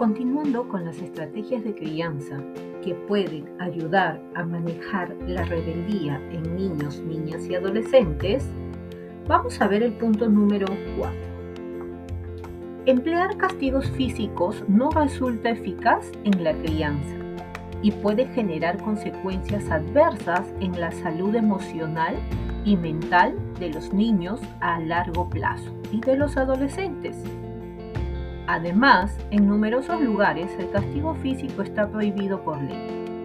Continuando con las estrategias de crianza que pueden ayudar a manejar la rebeldía en niños, niñas y adolescentes, vamos a ver el punto número 4. Emplear castigos físicos no resulta eficaz en la crianza y puede generar consecuencias adversas en la salud emocional y mental de los niños a largo plazo y de los adolescentes. Además, en numerosos lugares el castigo físico está prohibido por ley.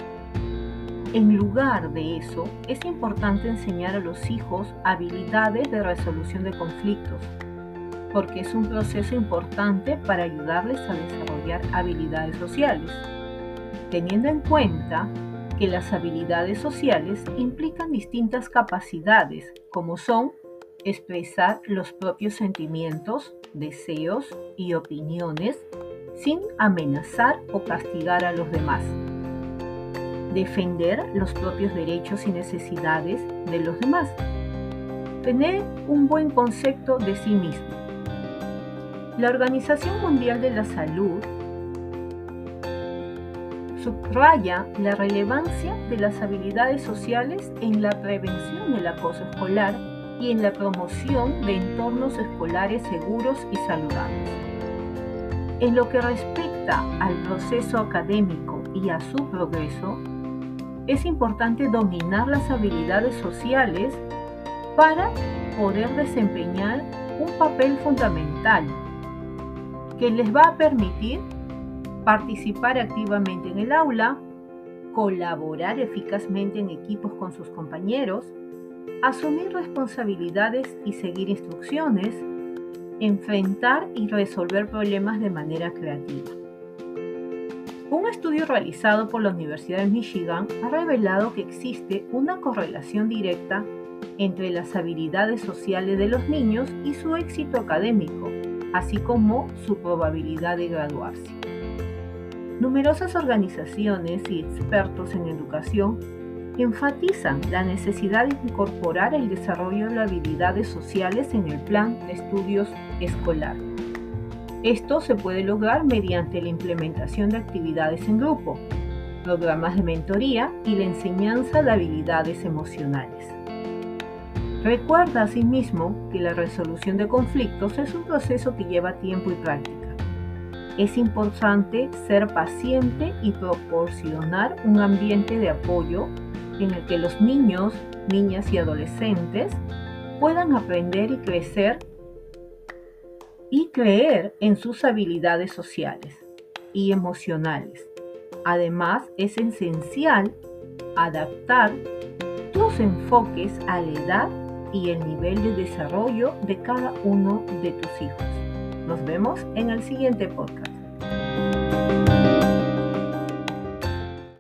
En lugar de eso, es importante enseñar a los hijos habilidades de resolución de conflictos, porque es un proceso importante para ayudarles a desarrollar habilidades sociales teniendo en cuenta que las habilidades sociales implican distintas capacidades, como son expresar los propios sentimientos, deseos y opiniones sin amenazar o castigar a los demás. Defender los propios derechos y necesidades de los demás. Tener un buen concepto de sí mismo. La Organización Mundial de la Salud subraya la relevancia de las habilidades sociales en la prevención del acoso escolar y en la promoción de entornos escolares seguros y saludables. En lo que respecta al proceso académico y a su progreso, es importante dominar las habilidades sociales para poder desempeñar un papel fundamental que les va a permitir participar activamente en el aula, colaborar eficazmente en equipos con sus compañeros, asumir responsabilidades y seguir instrucciones, enfrentar y resolver problemas de manera creativa. Un estudio realizado por la Universidad de Michigan ha revelado que existe una correlación directa entre las habilidades sociales de los niños y su éxito académico, así como su probabilidad de graduarse. Numerosas organizaciones y expertos en educación enfatizan la necesidad de incorporar el desarrollo de habilidades sociales en el plan de estudios escolar. Esto se puede lograr mediante la implementación de actividades en grupo, programas de mentoría y la enseñanza de habilidades emocionales. Recuerda asimismo que la resolución de conflictos es un proceso que lleva tiempo y práctica es importante ser paciente y proporcionar un ambiente de apoyo en el que los niños, niñas y adolescentes puedan aprender y crecer y creer en sus habilidades sociales y emocionales. Además, es esencial adaptar tus enfoques a la edad y el nivel de desarrollo de cada uno de tus hijos. Nos vemos en el siguiente podcast.